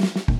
Bye.